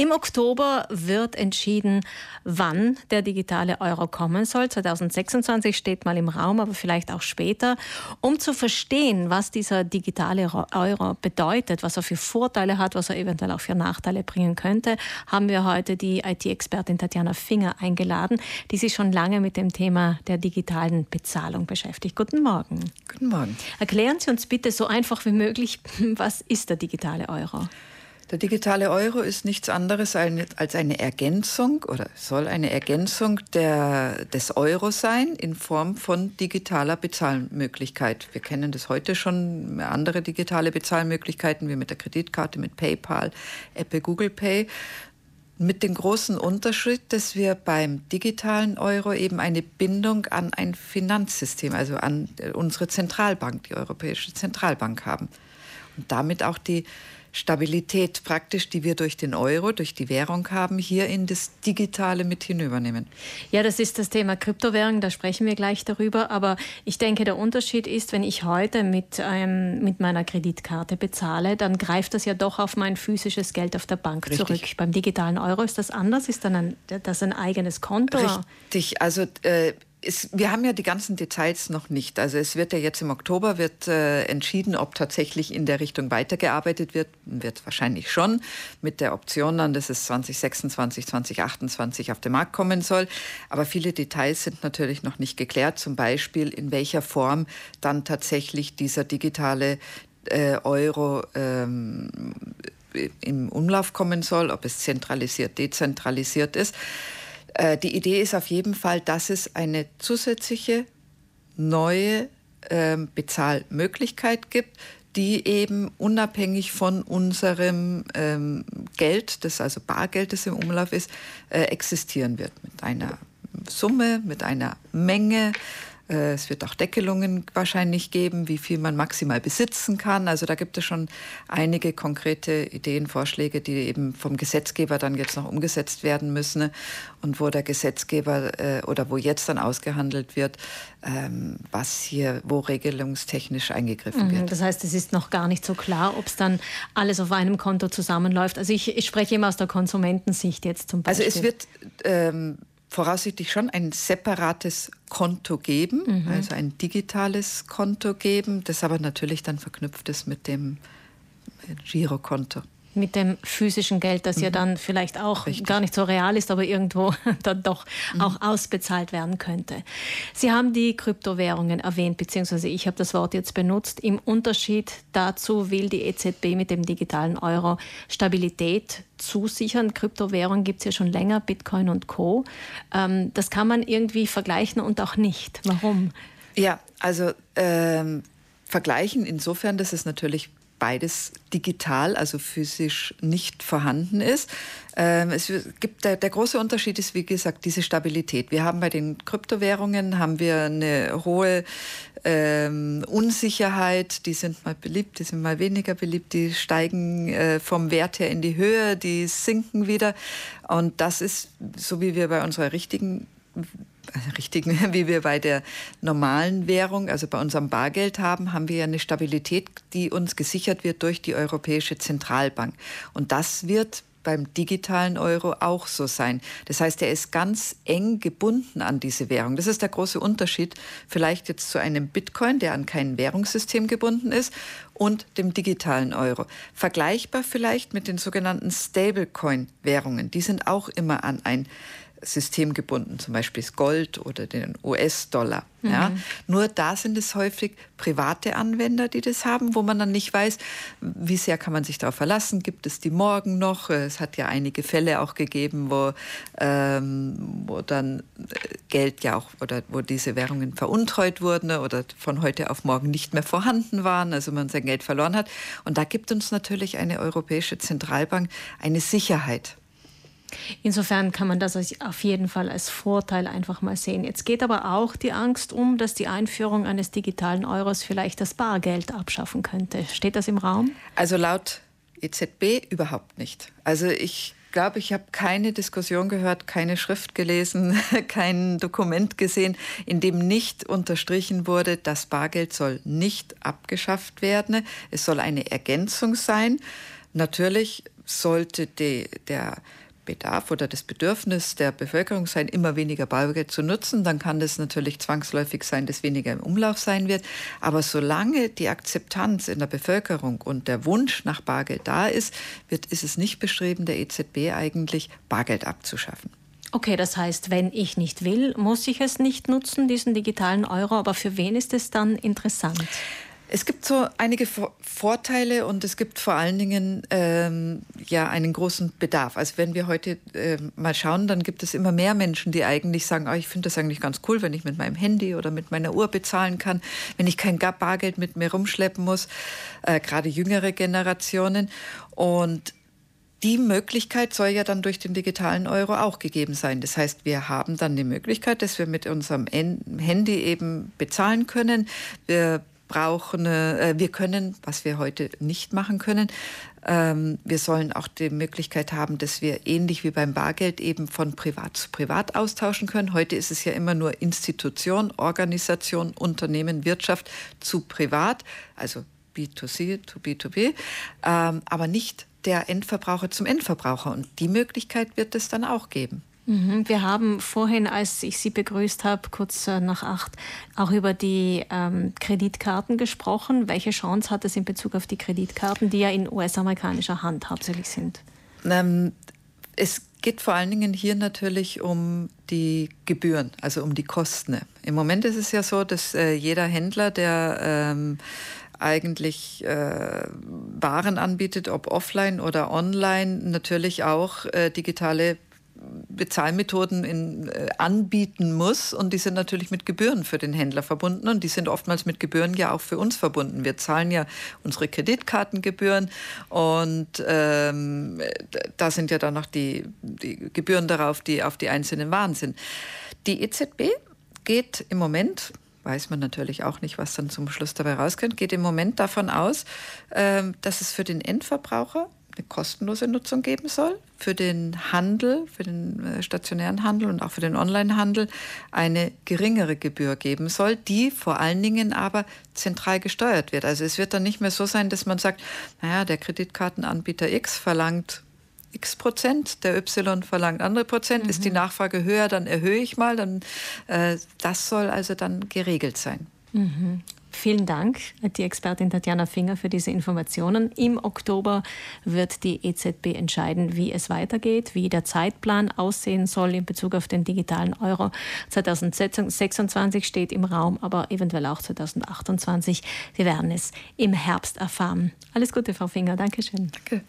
Im Oktober wird entschieden, wann der digitale Euro kommen soll. 2026 steht mal im Raum, aber vielleicht auch später. Um zu verstehen, was dieser digitale Euro bedeutet, was er für Vorteile hat, was er eventuell auch für Nachteile bringen könnte, haben wir heute die IT-Expertin Tatjana Finger eingeladen, die sich schon lange mit dem Thema der digitalen Bezahlung beschäftigt. Guten Morgen. Guten Morgen. Erklären Sie uns bitte so einfach wie möglich, was ist der digitale Euro? Der digitale Euro ist nichts anderes als eine Ergänzung oder soll eine Ergänzung der, des Euro sein in Form von digitaler Bezahlmöglichkeit. Wir kennen das heute schon, andere digitale Bezahlmöglichkeiten wie mit der Kreditkarte, mit PayPal, Apple, Google Pay. Mit dem großen Unterschied, dass wir beim digitalen Euro eben eine Bindung an ein Finanzsystem, also an unsere Zentralbank, die Europäische Zentralbank haben. Und damit auch die Stabilität praktisch, die wir durch den Euro, durch die Währung haben, hier in das Digitale mit hinübernehmen. Ja, das ist das Thema Kryptowährung, da sprechen wir gleich darüber. Aber ich denke, der Unterschied ist, wenn ich heute mit, ähm, mit meiner Kreditkarte bezahle, dann greift das ja doch auf mein physisches Geld auf der Bank Richtig. zurück. Beim digitalen Euro ist das anders, ist dann ein, das ein eigenes Konto? Richtig, also äh, es, wir haben ja die ganzen Details noch nicht. Also es wird ja jetzt im Oktober wird äh, entschieden, ob tatsächlich in der Richtung weitergearbeitet wird. Wird wahrscheinlich schon mit der Option dann, dass es 2026, 2028 auf den Markt kommen soll. Aber viele Details sind natürlich noch nicht geklärt. Zum Beispiel in welcher Form dann tatsächlich dieser digitale äh, Euro ähm, im Umlauf kommen soll, ob es zentralisiert, dezentralisiert ist. Äh, die Idee ist auf jeden Fall, dass es eine zusätzliche neue ähm, Bezahlmöglichkeit gibt, die eben unabhängig von unserem ähm, Geld, das also Bargeld, das im Umlauf ist, äh, existieren wird. Mit einer Summe, mit einer Menge, äh, es wird auch Deckelungen wahrscheinlich geben, wie viel man maximal besitzen kann. Also da gibt es schon einige konkrete Ideen, Vorschläge, die eben vom Gesetzgeber dann jetzt noch umgesetzt werden müssen und wo der Gesetzgeber äh, oder wo jetzt dann ausgehandelt wird, ähm, was hier, wo regelungstechnisch eingegriffen mhm, wird. Das heißt, es ist noch gar nicht so klar, ob es dann alles auf einem Konto zusammenläuft. Also ich, ich spreche immer aus der Konsumentensicht jetzt zum Beispiel. Also es wird ähm, voraussichtlich schon ein separates Konto geben, mhm. also ein digitales Konto geben, das aber natürlich dann verknüpft ist mit dem Girokonto mit dem physischen Geld, das mhm. ja dann vielleicht auch Richtig. gar nicht so real ist, aber irgendwo dann doch mhm. auch ausbezahlt werden könnte. Sie haben die Kryptowährungen erwähnt, beziehungsweise ich habe das Wort jetzt benutzt. Im Unterschied dazu will die EZB mit dem digitalen Euro Stabilität zusichern. Kryptowährungen gibt es ja schon länger, Bitcoin und Co. Ähm, das kann man irgendwie vergleichen und auch nicht. Warum? Ja, also ähm, vergleichen insofern, dass es natürlich beides digital, also physisch nicht vorhanden ist. Ähm, es gibt der, der, große Unterschied ist, wie gesagt, diese Stabilität. Wir haben bei den Kryptowährungen haben wir eine hohe ähm, Unsicherheit. Die sind mal beliebt, die sind mal weniger beliebt. Die steigen äh, vom Wert her in die Höhe, die sinken wieder. Und das ist so, wie wir bei unserer richtigen richtigen, wie wir bei der normalen Währung, also bei unserem Bargeld haben, haben wir ja eine Stabilität, die uns gesichert wird durch die Europäische Zentralbank. Und das wird beim digitalen Euro auch so sein. Das heißt, er ist ganz eng gebunden an diese Währung. Das ist der große Unterschied vielleicht jetzt zu einem Bitcoin, der an kein Währungssystem gebunden ist, und dem digitalen Euro. Vergleichbar vielleicht mit den sogenannten Stablecoin-Währungen. Die sind auch immer an ein System gebunden, zum Beispiel das Gold oder den US-Dollar. Mhm. Ja. Nur da sind es häufig private Anwender, die das haben, wo man dann nicht weiß, wie sehr kann man sich darauf verlassen, gibt es die morgen noch? Es hat ja einige Fälle auch gegeben, wo, ähm, wo dann äh, Geld ja auch oder wo diese Währungen veruntreut wurden oder von heute auf morgen nicht mehr vorhanden waren, also man sein Geld verloren hat. Und da gibt uns natürlich eine Europäische Zentralbank eine Sicherheit. Insofern kann man das auf jeden Fall als Vorteil einfach mal sehen. Jetzt geht aber auch die Angst um, dass die Einführung eines digitalen Euros vielleicht das Bargeld abschaffen könnte. Steht das im Raum? Also laut EZB überhaupt nicht. Also ich glaube, ich habe keine Diskussion gehört, keine Schrift gelesen, kein Dokument gesehen, in dem nicht unterstrichen wurde, das Bargeld soll nicht abgeschafft werden. Es soll eine Ergänzung sein. Natürlich sollte die, der Bedarf oder das Bedürfnis der Bevölkerung sein, immer weniger Bargeld zu nutzen, dann kann das natürlich zwangsläufig sein, dass weniger im Umlauf sein wird. Aber solange die Akzeptanz in der Bevölkerung und der Wunsch nach Bargeld da ist, wird, ist es nicht bestreben, der EZB eigentlich Bargeld abzuschaffen. Okay, das heißt, wenn ich nicht will, muss ich es nicht nutzen, diesen digitalen Euro. Aber für wen ist es dann interessant? Es gibt so einige Vorteile und es gibt vor allen Dingen ähm, ja einen großen Bedarf. Also wenn wir heute äh, mal schauen, dann gibt es immer mehr Menschen, die eigentlich sagen, oh, ich finde das eigentlich ganz cool, wenn ich mit meinem Handy oder mit meiner Uhr bezahlen kann, wenn ich kein Bargeld mit mir rumschleppen muss, äh, gerade jüngere Generationen. Und die Möglichkeit soll ja dann durch den digitalen Euro auch gegeben sein. Das heißt, wir haben dann die Möglichkeit, dass wir mit unserem Handy eben bezahlen können. Wir brauchen, äh, wir können, was wir heute nicht machen können, ähm, wir sollen auch die Möglichkeit haben, dass wir ähnlich wie beim Bargeld eben von privat zu privat austauschen können. Heute ist es ja immer nur Institution, Organisation, Unternehmen, Wirtschaft zu privat, also B2C to B2B, ähm, aber nicht der Endverbraucher zum Endverbraucher. Und die Möglichkeit wird es dann auch geben. Mhm. Wir haben vorhin, als ich Sie begrüßt habe, kurz äh, nach acht, auch über die ähm, Kreditkarten gesprochen. Welche Chance hat es in Bezug auf die Kreditkarten, die ja in US-amerikanischer Hand hauptsächlich sind? Ähm, es geht vor allen Dingen hier natürlich um die Gebühren, also um die Kosten. Im Moment ist es ja so, dass äh, jeder Händler, der ähm, eigentlich äh, Waren anbietet, ob offline oder online, natürlich auch äh, digitale Bezahlmethoden in, äh, anbieten muss. Und die sind natürlich mit Gebühren für den Händler verbunden. Und die sind oftmals mit Gebühren ja auch für uns verbunden. Wir zahlen ja unsere Kreditkartengebühren. Und ähm, da sind ja dann noch die, die Gebühren darauf, die auf die einzelnen Waren sind. Die EZB geht im Moment weiß man natürlich auch nicht, was dann zum Schluss dabei rauskommt, geht im Moment davon aus, ähm, dass es für den Endverbraucher eine kostenlose Nutzung geben soll, für den Handel, für den äh, stationären Handel und auch für den Onlinehandel eine geringere Gebühr geben soll, die vor allen Dingen aber zentral gesteuert wird. Also es wird dann nicht mehr so sein, dass man sagt, naja, der Kreditkartenanbieter X verlangt x Prozent, der Y verlangt andere Prozent. Mhm. Ist die Nachfrage höher, dann erhöhe ich mal. Dann, äh, das soll also dann geregelt sein. Mhm. Vielen Dank, die Expertin Tatjana Finger, für diese Informationen. Im Oktober wird die EZB entscheiden, wie es weitergeht, wie der Zeitplan aussehen soll in Bezug auf den digitalen Euro. 2026 steht im Raum, aber eventuell auch 2028. Wir werden es im Herbst erfahren. Alles Gute, Frau Finger. Dankeschön. Danke.